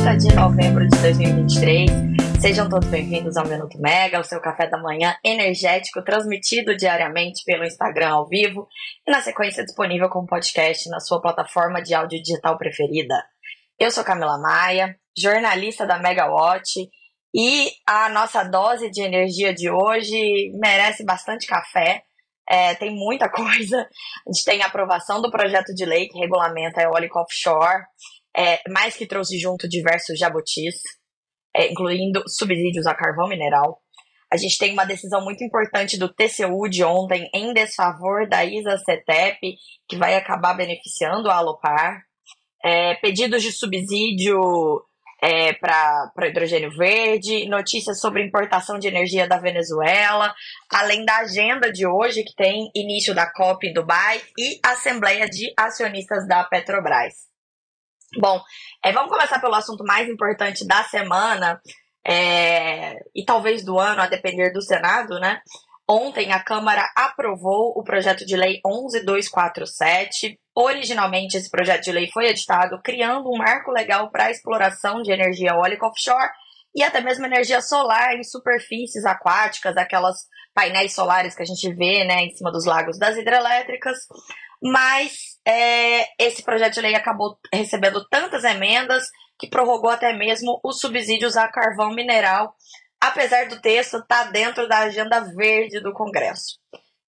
30 de novembro de 2023. Sejam todos bem-vindos ao Minuto Mega, o seu café da manhã energético, transmitido diariamente pelo Instagram ao vivo e na sequência disponível como podcast na sua plataforma de áudio digital preferida. Eu sou Camila Maia, jornalista da Megawatt e a nossa dose de energia de hoje merece bastante café. É, tem muita coisa. A gente tem a aprovação do projeto de lei que regulamenta a eólica offshore, é, mais que trouxe junto diversos jabutis, é, incluindo subsídios a carvão mineral. A gente tem uma decisão muito importante do TCU de ontem em desfavor da ISA-CETEP, que vai acabar beneficiando a Alopar. É, pedidos de subsídio é, para hidrogênio verde, notícias sobre importação de energia da Venezuela, além da agenda de hoje, que tem início da COP em Dubai e Assembleia de Acionistas da Petrobras. Bom, é, vamos começar pelo assunto mais importante da semana é, e talvez do ano, a depender do Senado, né? Ontem a Câmara aprovou o projeto de lei 11247. Originalmente, esse projeto de lei foi editado criando um marco legal para a exploração de energia eólica offshore e até mesmo energia solar em superfícies aquáticas, aquelas painéis solares que a gente vê né, em cima dos lagos das hidrelétricas. Mas é, esse projeto de lei acabou recebendo tantas emendas que prorrogou até mesmo os subsídios a carvão mineral, apesar do texto estar tá dentro da agenda verde do Congresso.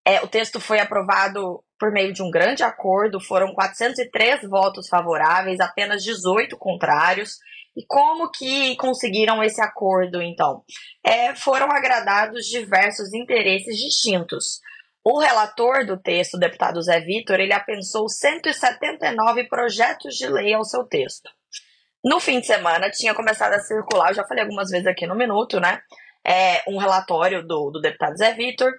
É, o texto foi aprovado por meio de um grande acordo, foram 403 votos favoráveis, apenas 18 contrários. E como que conseguiram esse acordo, então? É, foram agradados diversos interesses distintos. O relator do texto, o deputado Zé Vitor, ele apensou 179 projetos de lei ao seu texto. No fim de semana tinha começado a circular, eu já falei algumas vezes aqui no Minuto, né? É, um relatório do, do deputado Zé Vitor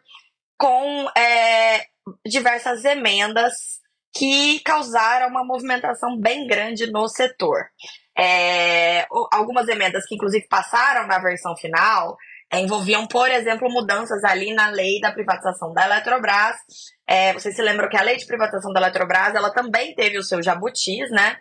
com é, diversas emendas que causaram uma movimentação bem grande no setor. É, algumas emendas que, inclusive, passaram na versão final envolviam, por exemplo, mudanças ali na lei da privatização da Eletrobras. É, vocês se lembram que a lei de privatização da Eletrobras ela também teve o seu jabutis, né?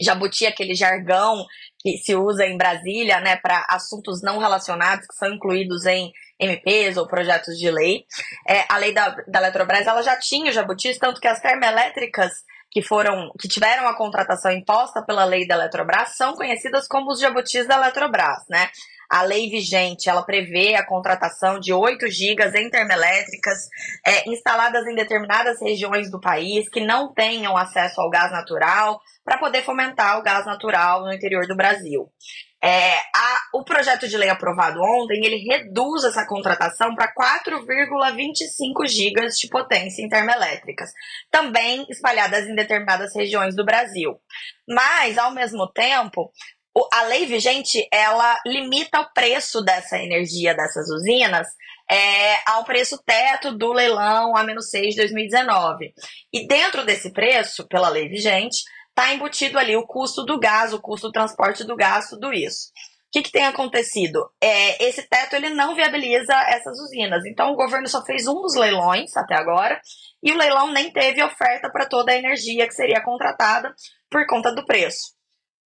Jabuti aquele jargão que se usa em Brasília, né, para assuntos não relacionados que são incluídos em MPs ou projetos de lei. É, a lei da, da Eletrobras ela já tinha o jabutis, tanto que as termoelétricas que foram que tiveram a contratação imposta pela lei da Eletrobras são conhecidas como os jabutis da Eletrobras, né? A lei vigente, ela prevê a contratação de 8 gigas em termoelétricas é, instaladas em determinadas regiões do país que não tenham acesso ao gás natural para poder fomentar o gás natural no interior do Brasil. É, a, o projeto de lei aprovado ontem, ele reduz essa contratação para 4,25 gigas de potência em termoelétricas, também espalhadas em determinadas regiões do Brasil. Mas, ao mesmo tempo, a lei vigente ela limita o preço dessa energia dessas usinas é, ao preço teto do leilão A-6 de 2019. E dentro desse preço, pela lei vigente, está embutido ali o custo do gás, o custo do transporte do gás, tudo isso. O que, que tem acontecido? É, esse teto ele não viabiliza essas usinas. Então o governo só fez um dos leilões até agora e o leilão nem teve oferta para toda a energia que seria contratada por conta do preço.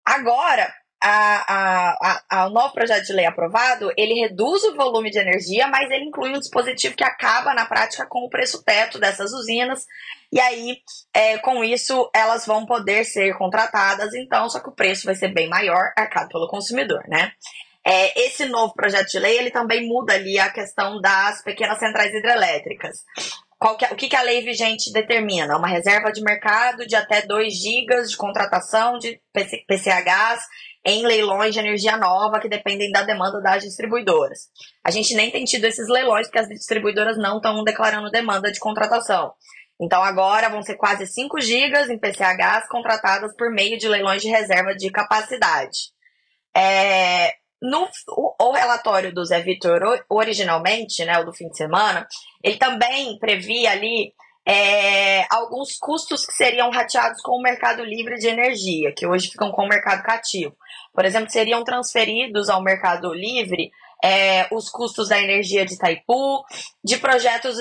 Agora, a, a, o novo projeto de lei aprovado, ele reduz o volume de energia, mas ele inclui um dispositivo que acaba, na prática, com o preço teto dessas usinas. E aí, é, com isso, elas vão poder ser contratadas, então, só que o preço vai ser bem maior, arcado pelo consumidor, né? É, esse novo projeto de lei, ele também muda ali a questão das pequenas centrais hidrelétricas. Que, é, o que, que a lei vigente determina? Uma reserva de mercado de até 2 gigas de contratação de PCHs em leilões de energia nova que dependem da demanda das distribuidoras. A gente nem tem tido esses leilões porque as distribuidoras não estão declarando demanda de contratação. Então agora vão ser quase 5 gigas em PCHs contratadas por meio de leilões de reserva de capacidade. É, no o, o, relatório do Zé Vitor, originalmente, né, o do fim de semana, ele também previa ali é, alguns custos que seriam rateados com o mercado livre de energia, que hoje ficam com o mercado cativo. Por exemplo, seriam transferidos ao mercado livre é, os custos da energia de Itaipu, de projetos,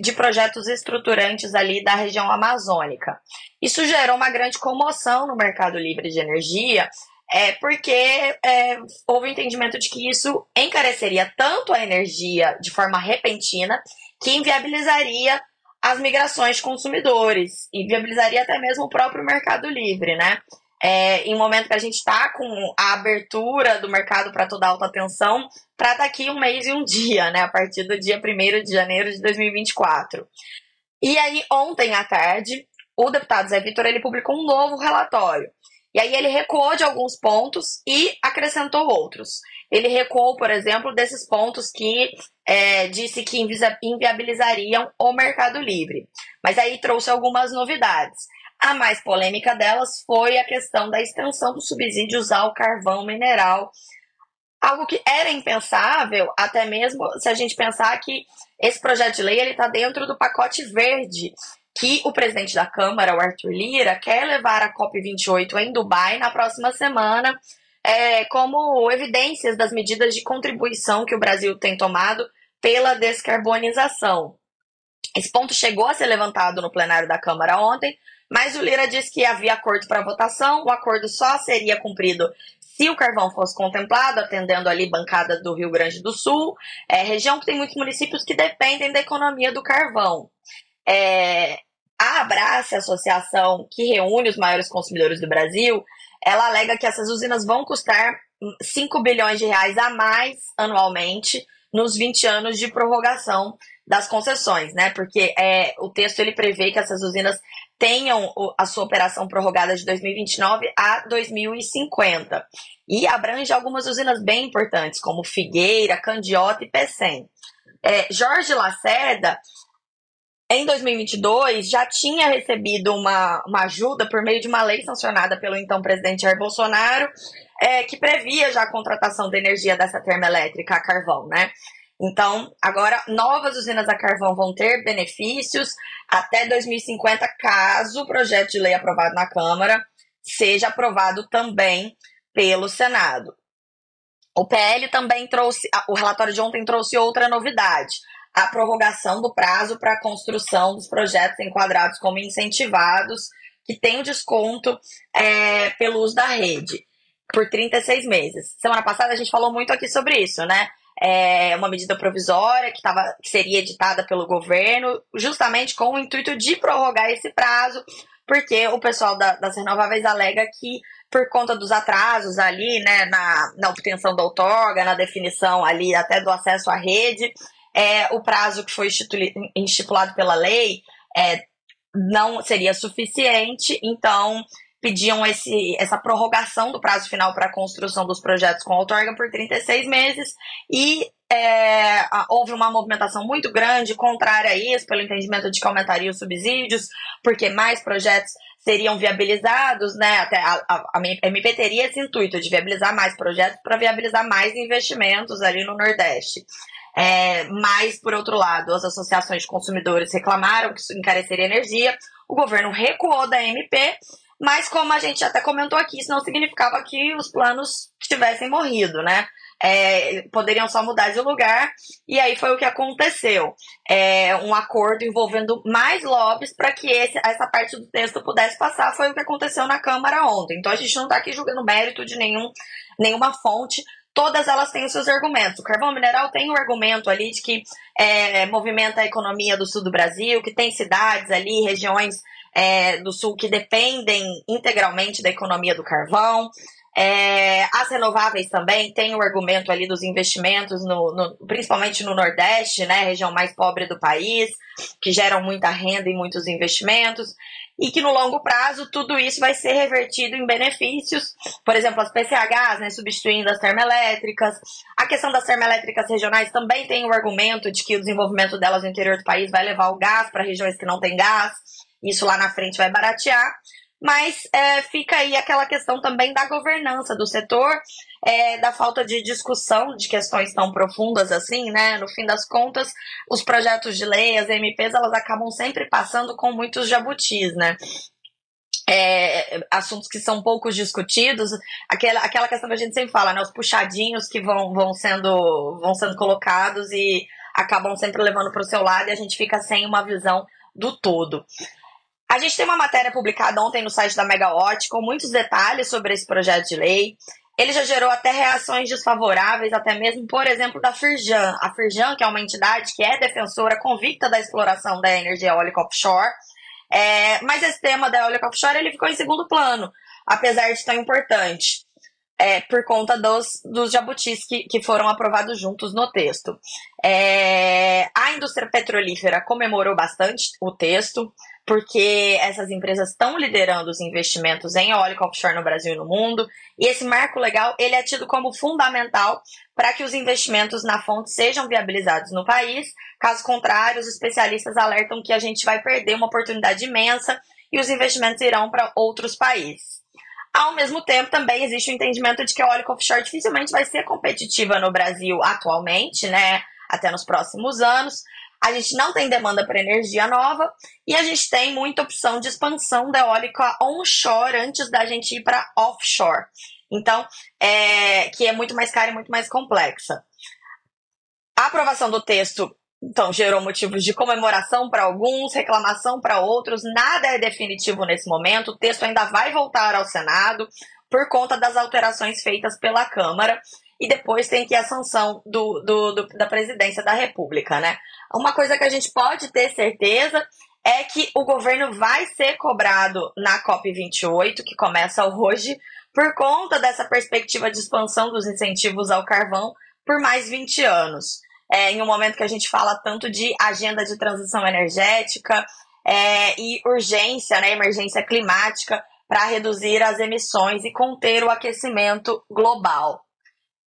de projetos estruturantes ali da região amazônica. Isso gerou uma grande comoção no mercado livre de energia, é porque é, houve o entendimento de que isso encareceria tanto a energia de forma repentina, que inviabilizaria as migrações de consumidores, inviabilizaria até mesmo o próprio mercado livre, né? É, em um momento que a gente está com a abertura do mercado para toda alta tensão, para daqui um mês e um dia, né? A partir do dia 1 de janeiro de 2024. E aí, ontem à tarde, o deputado Zé Vitor ele publicou um novo relatório. E aí ele recuou de alguns pontos e acrescentou outros. Ele recuou, por exemplo, desses pontos que é, disse que inviabilizariam o mercado livre. Mas aí trouxe algumas novidades. A mais polêmica delas foi a questão da extensão dos subsídios ao carvão mineral. Algo que era impensável, até mesmo se a gente pensar que esse projeto de lei está dentro do pacote verde que o presidente da Câmara, o Arthur Lira, quer levar a COP28 em Dubai na próxima semana, é, como evidências das medidas de contribuição que o Brasil tem tomado pela descarbonização. Esse ponto chegou a ser levantado no plenário da Câmara ontem, mas o Lira disse que havia acordo para votação, o acordo só seria cumprido se o carvão fosse contemplado, atendendo ali bancada do Rio Grande do Sul, é, região que tem muitos municípios que dependem da economia do carvão. É, a Abrace, a associação que reúne os maiores consumidores do Brasil, ela alega que essas usinas vão custar 5 bilhões de reais a mais anualmente nos 20 anos de prorrogação das concessões, né? Porque é, o texto ele prevê que essas usinas tenham a sua operação prorrogada de 2029 a 2050 e abrange algumas usinas bem importantes, como Figueira, Candiota e Pecém. É, Jorge Lacerda em 2022 já tinha recebido uma, uma ajuda por meio de uma lei sancionada pelo então presidente Jair Bolsonaro, é, que previa já a contratação de energia dessa termoelétrica a carvão, né? Então, agora novas usinas a carvão vão ter benefícios até 2050, caso o projeto de lei aprovado na Câmara seja aprovado também pelo Senado. O PL também trouxe, o relatório de ontem trouxe outra novidade a prorrogação do prazo para a construção dos projetos enquadrados como incentivados, que tem o desconto é, pelo uso da rede, por 36 meses. Semana passada a gente falou muito aqui sobre isso, né? É uma medida provisória que, tava, que seria editada pelo governo, justamente com o intuito de prorrogar esse prazo, porque o pessoal da, das renováveis alega que por conta dos atrasos ali, né, na, na obtenção da outorga, na definição ali até do acesso à rede, é, o prazo que foi estipulado pela lei é, não seria suficiente, então pediam esse, essa prorrogação do prazo final para a construção dos projetos com outorga por 36 meses e é, houve uma movimentação muito grande contrária a isso, pelo entendimento de que aumentaria os subsídios, porque mais projetos seriam viabilizados, né? Até a, a, a MP teria esse intuito de viabilizar mais projetos para viabilizar mais investimentos ali no Nordeste. É, mas, por outro lado, as associações de consumidores reclamaram que isso encareceria energia, o governo recuou da MP, mas como a gente até comentou aqui, isso não significava que os planos tivessem morrido, né? É, poderiam só mudar de lugar, e aí foi o que aconteceu. É, um acordo envolvendo mais lobbies para que esse, essa parte do texto pudesse passar, foi o que aconteceu na Câmara ontem. Então a gente não está aqui julgando mérito de nenhum, nenhuma fonte, todas elas têm os seus argumentos. O carvão mineral tem o um argumento ali de que é, movimenta a economia do sul do Brasil, que tem cidades ali, regiões é, do sul que dependem integralmente da economia do carvão. É, as renováveis também têm o argumento ali dos investimentos, no, no, principalmente no Nordeste, né, região mais pobre do país, que geram muita renda e muitos investimentos e que no longo prazo tudo isso vai ser revertido em benefícios, por exemplo, as PCHs, né, substituindo as termoelétricas. A questão das termoelétricas regionais também tem o argumento de que o desenvolvimento delas no interior do país vai levar o gás para regiões que não têm gás, isso lá na frente vai baratear. Mas é, fica aí aquela questão também da governança do setor, é, da falta de discussão de questões tão profundas assim, né? No fim das contas, os projetos de lei, as MPs, elas acabam sempre passando com muitos jabutis, né? É, assuntos que são poucos discutidos, aquela, aquela questão que a gente sempre fala, né? Os puxadinhos que vão, vão, sendo, vão sendo colocados e acabam sempre levando para o seu lado e a gente fica sem uma visão do todo. A gente tem uma matéria publicada ontem no site da Megawatt com muitos detalhes sobre esse projeto de lei. Ele já gerou até reações desfavoráveis, até mesmo, por exemplo, da Firjan. A Firjan, que é uma entidade que é defensora convicta da exploração da energia eólica offshore, é, mas esse tema da eólica offshore ele ficou em segundo plano, apesar de tão importante, é, por conta dos, dos jabutis que, que foram aprovados juntos no texto. É, a indústria petrolífera comemorou bastante o texto, porque essas empresas estão liderando os investimentos em eólica offshore no Brasil e no mundo, e esse marco legal ele é tido como fundamental para que os investimentos na fonte sejam viabilizados no país. Caso contrário, os especialistas alertam que a gente vai perder uma oportunidade imensa e os investimentos irão para outros países. Ao mesmo tempo, também existe o entendimento de que a eólica offshore dificilmente vai ser competitiva no Brasil atualmente, né? Até nos próximos anos, a gente não tem demanda para energia nova e a gente tem muita opção de expansão da eólica onshore antes da gente ir para offshore. Então, é, que é muito mais cara e muito mais complexa. A aprovação do texto então, gerou motivos de comemoração para alguns, reclamação para outros. Nada é definitivo nesse momento. O texto ainda vai voltar ao Senado por conta das alterações feitas pela Câmara e depois tem que a sanção do, do, do, da presidência da República, né? Uma coisa que a gente pode ter certeza é que o governo vai ser cobrado na COP28, que começa hoje, por conta dessa perspectiva de expansão dos incentivos ao carvão por mais 20 anos. É, em um momento que a gente fala tanto de agenda de transição energética é, e urgência, né, emergência climática, para reduzir as emissões e conter o aquecimento global.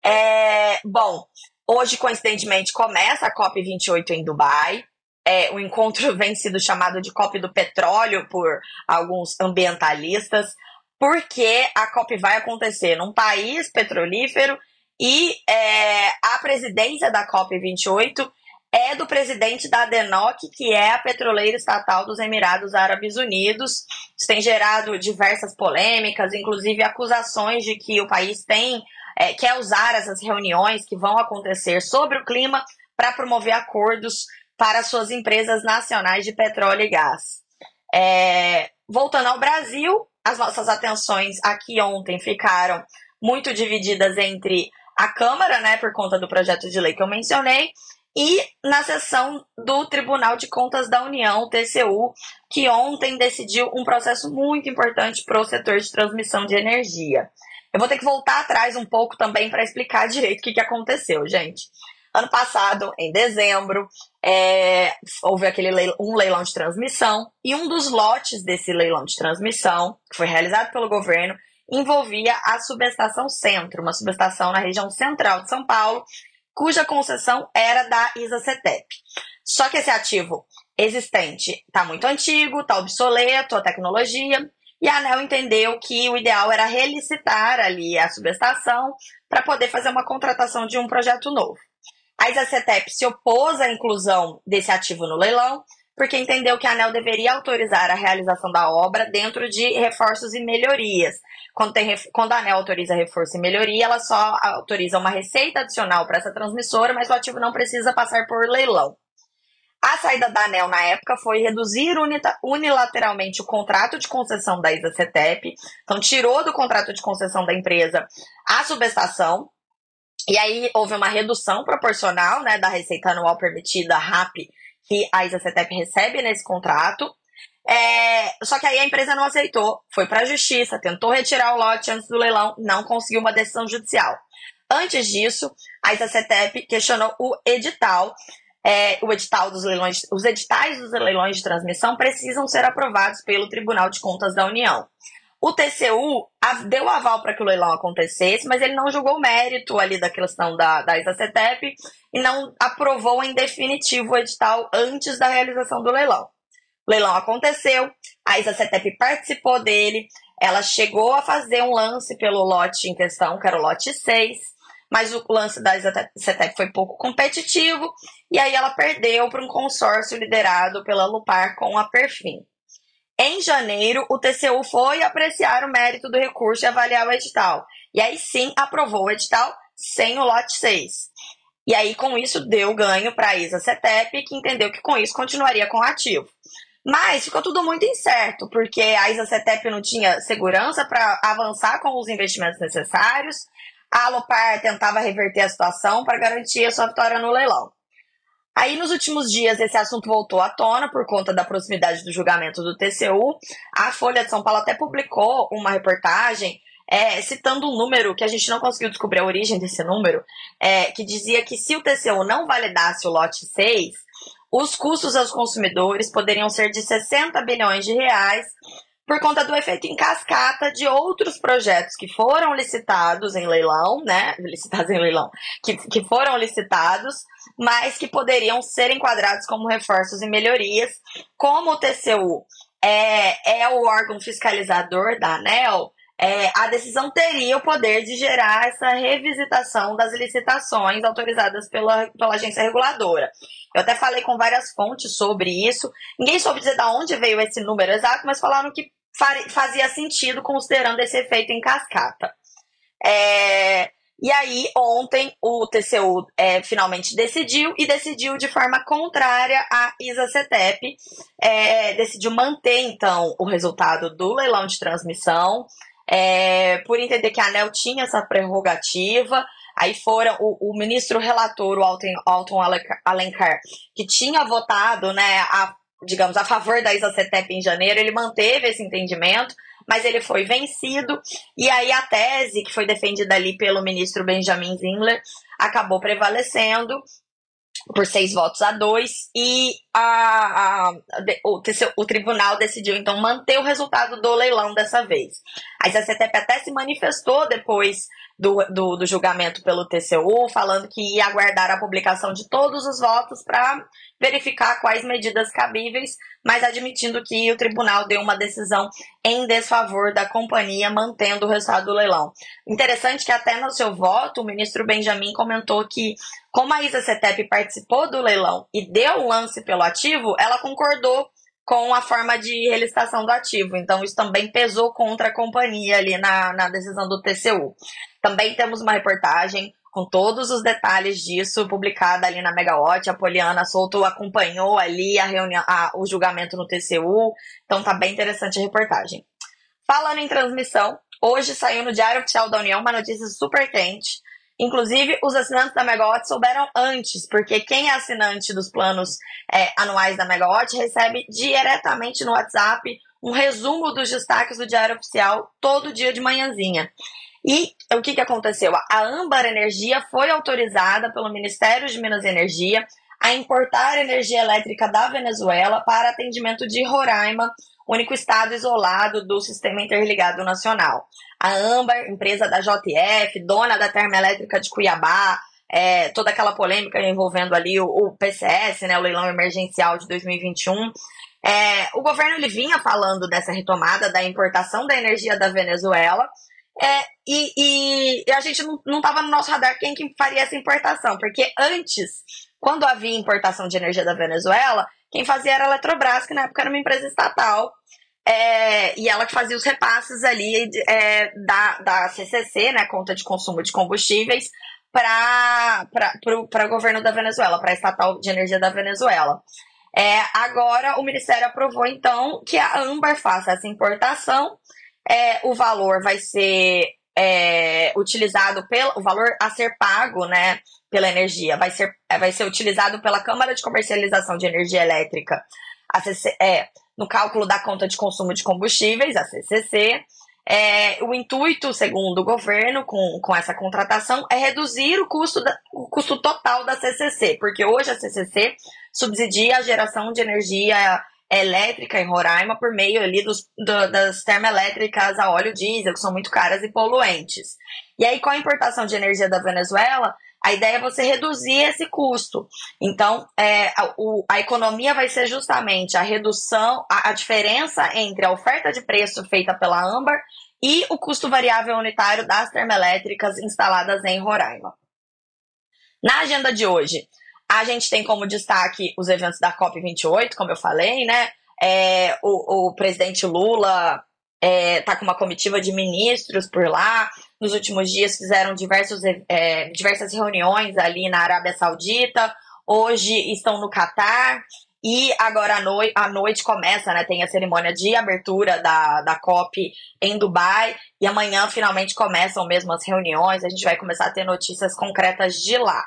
É, bom, hoje, coincidentemente, começa a COP28 em Dubai. É, o encontro vem sido chamado de COP do petróleo por alguns ambientalistas, porque a COP vai acontecer num país petrolífero e é, a presidência da COP28 é do presidente da ADNOC, que é a petroleira estatal dos Emirados Árabes Unidos. Isso tem gerado diversas polêmicas, inclusive acusações de que o país tem é, quer usar essas reuniões que vão acontecer sobre o clima para promover acordos para suas empresas nacionais de petróleo e gás. É, voltando ao Brasil, as nossas atenções aqui ontem ficaram muito divididas entre a Câmara, né, por conta do projeto de lei que eu mencionei, e na sessão do Tribunal de Contas da União, TCU, que ontem decidiu um processo muito importante para o setor de transmissão de energia. Eu vou ter que voltar atrás um pouco também para explicar direito o que, que aconteceu, gente. Ano passado, em dezembro, é, houve aquele um leilão de transmissão e um dos lotes desse leilão de transmissão, que foi realizado pelo governo, envolvia a subestação Centro, uma subestação na região central de São Paulo, cuja concessão era da ISA-CETEP. Só que esse ativo existente está muito antigo, está obsoleto, a tecnologia, e a ANEL entendeu que o ideal era relicitar ali a subestação para poder fazer uma contratação de um projeto novo. A ISACETEP se opôs à inclusão desse ativo no leilão, porque entendeu que a ANEL deveria autorizar a realização da obra dentro de reforços e melhorias. Quando, tem, quando a ANEL autoriza reforço e melhoria, ela só autoriza uma receita adicional para essa transmissora, mas o ativo não precisa passar por leilão. A saída da ANEL na época foi reduzir unilateralmente o contrato de concessão da ISA-CETEP, então tirou do contrato de concessão da empresa a subestação, e aí houve uma redução proporcional né, da receita anual permitida RAP que a ISA-CETEP recebe nesse contrato. É, só que aí a empresa não aceitou, foi para a justiça, tentou retirar o lote antes do leilão, não conseguiu uma decisão judicial. Antes disso, a ISA-CETEP questionou o edital é, o edital dos leilões, os editais dos leilões de transmissão precisam ser aprovados pelo Tribunal de Contas da União. O TCU deu aval para que o leilão acontecesse, mas ele não julgou o mérito ali da questão da, da ISACETEP e não aprovou em definitivo o edital antes da realização do leilão. O leilão aconteceu, a ISACETEP participou dele, ela chegou a fazer um lance pelo lote em questão, que era o lote 6, mas o lance da CETEP foi pouco competitivo e aí ela perdeu para um consórcio liderado pela Lupar com a Perfim. Em janeiro, o TCU foi apreciar o mérito do recurso e avaliar o edital. E aí sim aprovou o edital sem o lote 6. E aí, com isso, deu ganho para a ISA CETEP, que entendeu que com isso continuaria com o ativo. Mas ficou tudo muito incerto, porque a Isacetep não tinha segurança para avançar com os investimentos necessários, a Alopar tentava reverter a situação para garantir a sua vitória no leilão. Aí, nos últimos dias, esse assunto voltou à tona por conta da proximidade do julgamento do TCU. A Folha de São Paulo até publicou uma reportagem é, citando um número que a gente não conseguiu descobrir a origem desse número, é, que dizia que se o TCU não validasse o lote 6, os custos aos consumidores poderiam ser de 60 bilhões de reais por conta do efeito em cascata de outros projetos que foram licitados em leilão, né? Licitados em leilão, que, que foram licitados, mas que poderiam ser enquadrados como reforços e melhorias. Como o TCU é, é o órgão fiscalizador da ANEL, é, a decisão teria o poder de gerar essa revisitação das licitações autorizadas pela, pela agência reguladora. Eu até falei com várias fontes sobre isso. Ninguém soube dizer de onde veio esse número exato, mas falaram que fazia sentido considerando esse efeito em cascata. É, e aí, ontem, o TCU é, finalmente decidiu e decidiu de forma contrária à ISA-CETEP. É, decidiu manter, então, o resultado do leilão de transmissão, é, por entender que a ANEL tinha essa prerrogativa. Aí foram o, o ministro relator, o Alton, Alencar, que tinha votado, né, a, digamos, a favor da ISA-CETEP em janeiro, ele manteve esse entendimento, mas ele foi vencido, e aí a tese que foi defendida ali pelo ministro Benjamin Zindler acabou prevalecendo, por seis votos a dois, e a, a, o, o, tribunal decidiu então manter o resultado do leilão dessa vez. A CCTP até se manifestou depois do, do, do, julgamento pelo TCU, falando que ia aguardar a publicação de todos os votos para verificar quais medidas cabíveis, mas admitindo que o tribunal deu uma decisão em desfavor da companhia, mantendo o resultado do leilão. Interessante que até no seu voto, o ministro Benjamin comentou que, como a Isa Cetep participou do leilão e deu lance pelo ativo, ela concordou com a forma de relicitação do ativo. Então, isso também pesou contra a companhia ali na, na decisão do TCU. Também temos uma reportagem com todos os detalhes disso, publicada ali na Megawatt. A Poliana Souto acompanhou ali a reunião, a, o julgamento no TCU, então tá bem interessante a reportagem. Falando em transmissão, hoje saiu no Diário Oficial da União uma notícia super quente. Inclusive, os assinantes da Megawatt souberam antes, porque quem é assinante dos planos é, anuais da Megawatt recebe diretamente no WhatsApp um resumo dos destaques do Diário Oficial todo dia de manhãzinha. E o que, que aconteceu? A Âmbar Energia foi autorizada pelo Ministério de Minas e Energia a importar energia elétrica da Venezuela para atendimento de Roraima, único estado isolado do Sistema Interligado Nacional. A Âmbar, empresa da JF, dona da termoelétrica de Cuiabá, é, toda aquela polêmica envolvendo ali o, o, PCS, né, o leilão emergencial de 2021. É, o governo ele vinha falando dessa retomada da importação da energia da Venezuela, é, e, e, a gente não estava no nosso radar quem que faria essa importação, porque antes, quando havia importação de energia da Venezuela, quem fazia era a Eletrobras, que na época era uma empresa estatal, é, e ela que fazia os repasses ali é, da, da CCC, né, conta de consumo de combustíveis, para o governo da Venezuela, para a estatal de energia da Venezuela. É, agora, o Ministério aprovou, então, que a Ambar faça essa importação é, o valor vai ser é, utilizado pelo o valor a ser pago, né, pela energia, vai ser, é, vai ser utilizado pela Câmara de Comercialização de Energia Elétrica, a CC, é, no cálculo da conta de consumo de combustíveis, a CCC. É, o intuito, segundo o governo, com, com essa contratação, é reduzir o custo, da, o custo total da CCC, porque hoje a CCC subsidia a geração de energia elétrica em Roraima por meio ali dos, do, das termoelétricas a óleo diesel, que são muito caras e poluentes. E aí, com a importação de energia da Venezuela, a ideia é você reduzir esse custo. Então, é, a, o, a economia vai ser justamente a redução, a, a diferença entre a oferta de preço feita pela Ambar e o custo variável unitário das termoelétricas instaladas em Roraima. Na agenda de hoje, a gente tem como destaque os eventos da COP28, como eu falei, né? É, o, o, presidente Lula está é, tá com uma comitiva de ministros por lá. Nos últimos dias fizeram diversos, é, diversas reuniões ali na Arábia Saudita. Hoje estão no Catar. E agora à noite, à noite começa, né? Tem a cerimônia de abertura da, da COP em Dubai. E amanhã finalmente começam mesmo as reuniões. A gente vai começar a ter notícias concretas de lá.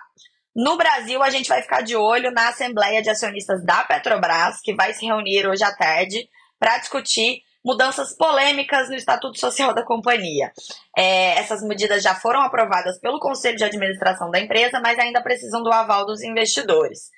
No Brasil, a gente vai ficar de olho na Assembleia de Acionistas da Petrobras, que vai se reunir hoje à tarde para discutir mudanças polêmicas no Estatuto Social da companhia. É, essas medidas já foram aprovadas pelo Conselho de Administração da empresa, mas ainda precisam do aval dos investidores.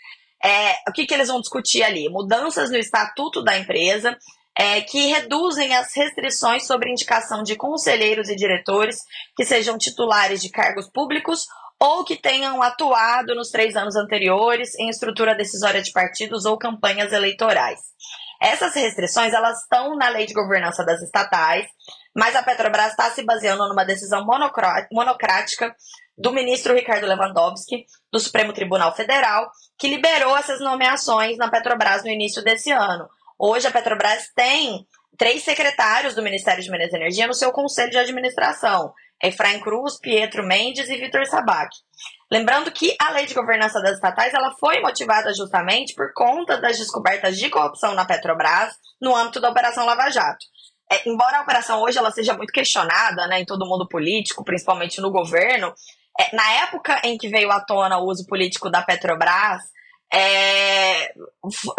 É, o que, que eles vão discutir ali? Mudanças no Estatuto da empresa. É, que reduzem as restrições sobre indicação de conselheiros e diretores que sejam titulares de cargos públicos ou que tenham atuado nos três anos anteriores em estrutura decisória de partidos ou campanhas eleitorais. Essas restrições elas estão na lei de governança das estatais, mas a Petrobras está se baseando numa decisão monocrática do ministro Ricardo Lewandowski, do Supremo Tribunal Federal, que liberou essas nomeações na Petrobras no início desse ano. Hoje a Petrobras tem três secretários do Ministério de Minas e Energia no seu conselho de administração. Efraim Cruz, Pietro Mendes e Vitor Sabac. Lembrando que a lei de governança das estatais ela foi motivada justamente por conta das descobertas de corrupção na Petrobras no âmbito da Operação Lava Jato. É, embora a operação hoje ela seja muito questionada né, em todo mundo político, principalmente no governo, é, na época em que veio à tona o uso político da Petrobras, é,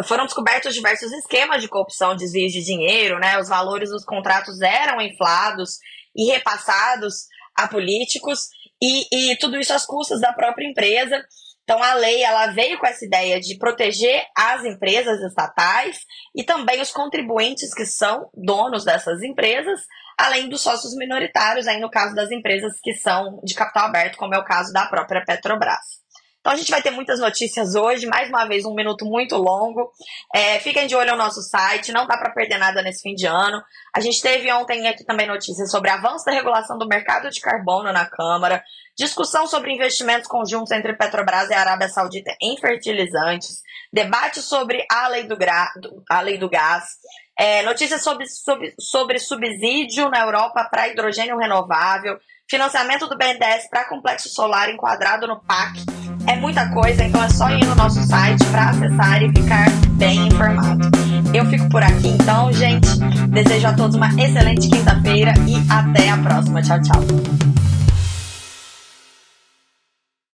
foram descobertos diversos esquemas de corrupção, desvios de dinheiro, né? Os valores dos contratos eram inflados e repassados a políticos e, e tudo isso às custas da própria empresa. Então a lei ela veio com essa ideia de proteger as empresas estatais e também os contribuintes que são donos dessas empresas, além dos sócios minoritários, aí no caso das empresas que são de capital aberto, como é o caso da própria Petrobras. Então a gente vai ter muitas notícias hoje, mais uma vez um minuto muito longo. É, fiquem de olho no nosso site, não dá para perder nada nesse fim de ano. A gente teve ontem aqui também notícias sobre avanço da regulação do mercado de carbono na Câmara, discussão sobre investimentos conjuntos entre Petrobras e Arábia Saudita em fertilizantes, debate sobre a lei do, gra, a lei do gás, é, notícias sobre, sobre, sobre subsídio na Europa para hidrogênio renovável, financiamento do BNDES para complexo solar enquadrado no PAC é muita coisa, então é só ir no nosso site para acessar e ficar bem informado. Eu fico por aqui então, gente. Desejo a todos uma excelente quinta-feira e até a próxima. Tchau, tchau.